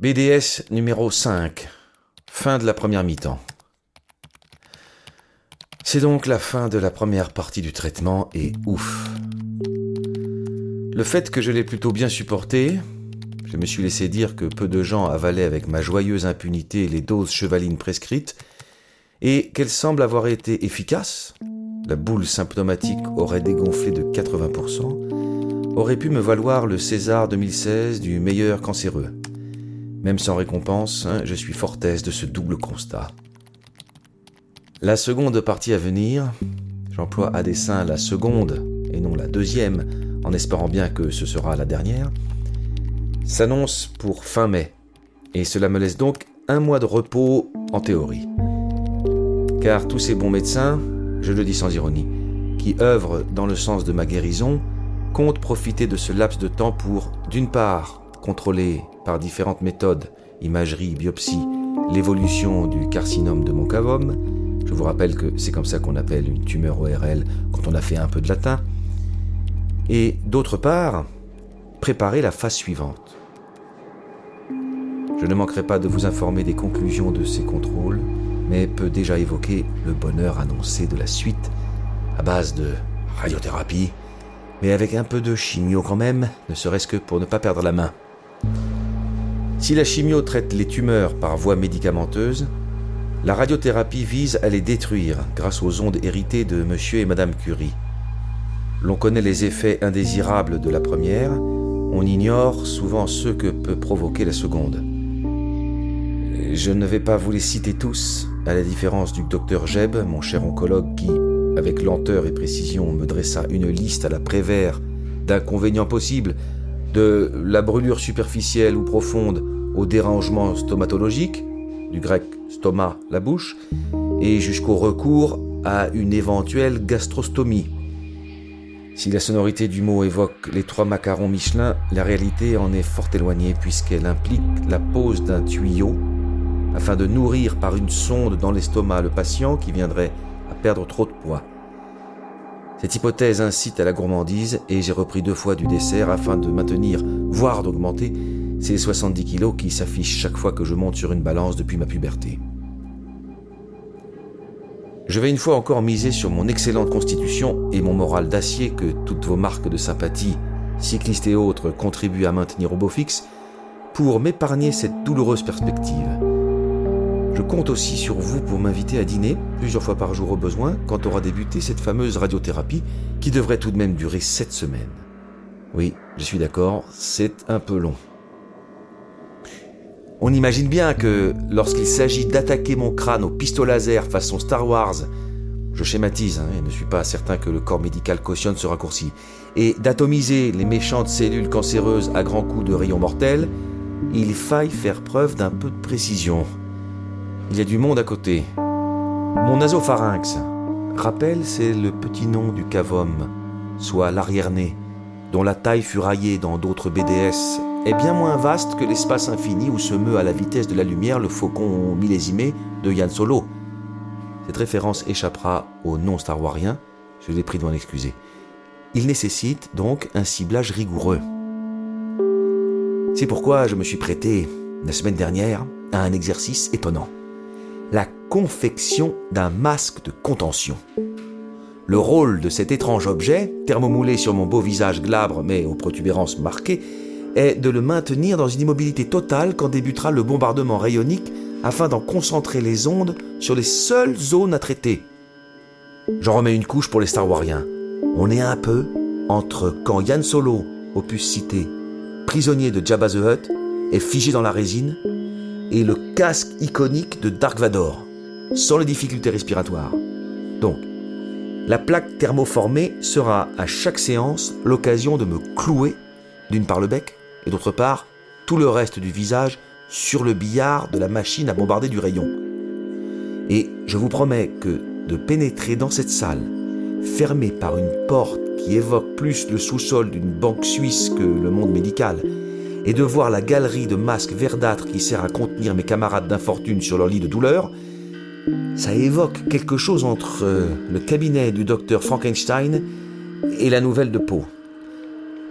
BDS numéro 5. Fin de la première mi-temps. C'est donc la fin de la première partie du traitement et ouf. Le fait que je l'ai plutôt bien supporté, je me suis laissé dire que peu de gens avalaient avec ma joyeuse impunité les doses chevalines prescrites, et qu'elles semblent avoir été efficaces, la boule symptomatique aurait dégonflé de 80%, aurait pu me valoir le César 2016 du meilleur cancéreux. Même sans récompense, hein, je suis fort aise de ce double constat. La seconde partie à venir, j'emploie à dessein la seconde et non la deuxième, en espérant bien que ce sera la dernière, s'annonce pour fin mai, et cela me laisse donc un mois de repos en théorie. Car tous ces bons médecins, je le dis sans ironie, qui œuvrent dans le sens de ma guérison, comptent profiter de ce laps de temps pour, d'une part, contrôler par différentes méthodes, imagerie, biopsie, l'évolution du carcinome de mon cavum. Je vous rappelle que c'est comme ça qu'on appelle une tumeur ORL quand on a fait un peu de latin. Et d'autre part, préparer la phase suivante. Je ne manquerai pas de vous informer des conclusions de ces contrôles, mais peux déjà évoquer le bonheur annoncé de la suite à base de radiothérapie, mais avec un peu de chimio quand même, ne serait-ce que pour ne pas perdre la main. Si la chimio traite les tumeurs par voie médicamenteuse, la radiothérapie vise à les détruire grâce aux ondes héritées de monsieur et madame Curie. L'on connaît les effets indésirables de la première, on ignore souvent ceux que peut provoquer la seconde. Je ne vais pas vous les citer tous, à la différence du docteur Jeb, mon cher oncologue, qui, avec lenteur et précision, me dressa une liste à la Prévert d'inconvénients possibles de la brûlure superficielle ou profonde au dérangement stomatologique, du grec stoma, la bouche, et jusqu'au recours à une éventuelle gastrostomie. Si la sonorité du mot évoque les trois macarons Michelin, la réalité en est fort éloignée puisqu'elle implique la pose d'un tuyau afin de nourrir par une sonde dans l'estomac le patient qui viendrait à perdre trop de poids. Cette hypothèse incite à la gourmandise et j'ai repris deux fois du dessert afin de maintenir, voire d'augmenter, ces 70 kilos qui s'affichent chaque fois que je monte sur une balance depuis ma puberté. Je vais une fois encore miser sur mon excellente constitution et mon moral d'acier que toutes vos marques de sympathie, cyclistes et autres, contribuent à maintenir au beau fixe, pour m'épargner cette douloureuse perspective. Je compte aussi sur vous pour m'inviter à dîner, plusieurs fois par jour au besoin, quand aura débuté cette fameuse radiothérapie qui devrait tout de même durer sept semaines. Oui, je suis d'accord, c'est un peu long. On imagine bien que lorsqu'il s'agit d'attaquer mon crâne au pistolet laser façon Star Wars, je schématise hein, et ne suis pas certain que le corps médical cautionne ce raccourci, et d'atomiser les méchantes cellules cancéreuses à grands coups de rayons mortels, il faille faire preuve d'un peu de précision. Il y a du monde à côté. Mon nasopharynx, rappel, c'est le petit nom du cavum, soit l'arrière-nez, dont la taille fut raillée dans d'autres BDS, est bien moins vaste que l'espace infini où se meut à la vitesse de la lumière le faucon millésimé de Yann Solo. Cette référence échappera aux non-starwariens, je l'ai pris de m'en excuser. Il nécessite donc un ciblage rigoureux. C'est pourquoi je me suis prêté, la semaine dernière, à un exercice étonnant la confection d'un masque de contention. Le rôle de cet étrange objet, thermomoulé sur mon beau visage glabre mais aux protubérances marquées, est de le maintenir dans une immobilité totale quand débutera le bombardement rayonique afin d'en concentrer les ondes sur les seules zones à traiter. J'en remets une couche pour les Star Wariens. On est un peu entre quand Yann Solo, opus cité, prisonnier de Jabba the Hutt, est figé dans la résine, et le casque iconique de Dark Vador, sans les difficultés respiratoires. Donc, la plaque thermoformée sera à chaque séance l'occasion de me clouer, d'une part le bec, et d'autre part tout le reste du visage sur le billard de la machine à bombarder du rayon. Et je vous promets que de pénétrer dans cette salle, fermée par une porte qui évoque plus le sous-sol d'une banque suisse que le monde médical, et de voir la galerie de masques verdâtres qui sert à contenir mes camarades d'infortune sur leur lit de douleur, ça évoque quelque chose entre euh, le cabinet du docteur Frankenstein et la nouvelle de Poe.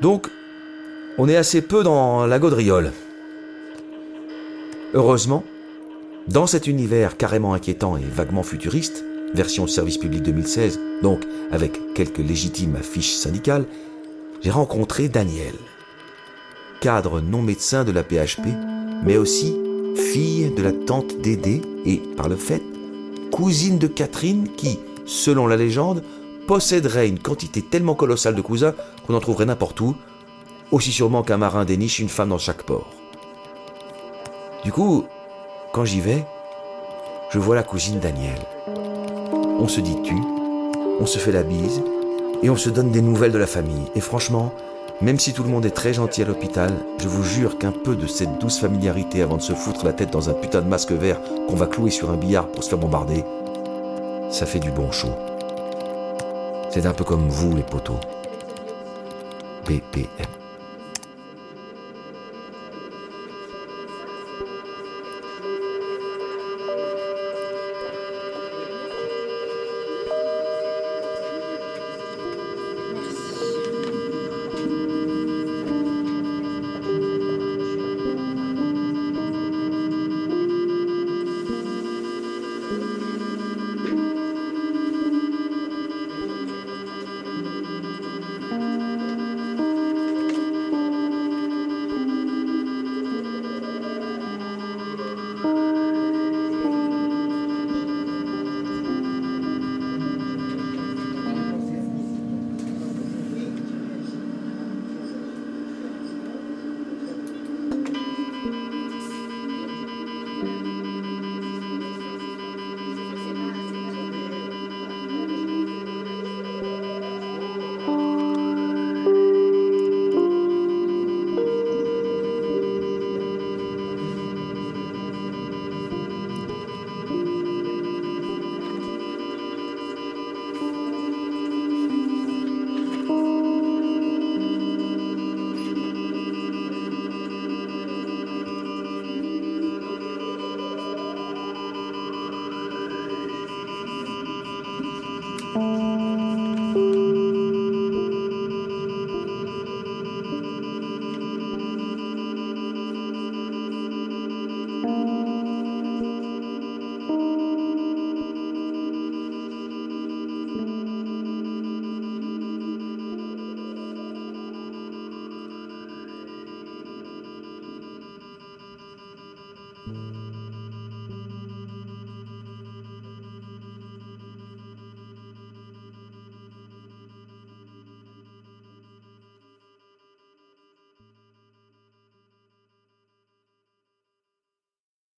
Donc, on est assez peu dans la gaudriole. Heureusement, dans cet univers carrément inquiétant et vaguement futuriste, version service public 2016, donc avec quelques légitimes affiches syndicales, j'ai rencontré Daniel, cadre non médecin de la PHP, mais aussi fille de la tante Dédé et, par le fait, cousine de Catherine qui, selon la légende, posséderait une quantité tellement colossale de cousins qu'on en trouverait n'importe où, aussi sûrement qu'un marin déniche une femme dans chaque port. Du coup, quand j'y vais, je vois la cousine Daniel. On se dit tu, on se fait la bise, et on se donne des nouvelles de la famille. Et franchement, même si tout le monde est très gentil à l'hôpital, je vous jure qu'un peu de cette douce familiarité avant de se foutre la tête dans un putain de masque vert qu'on va clouer sur un billard pour se faire bombarder, ça fait du bon chaud. C'est un peu comme vous, les poteaux. BPM.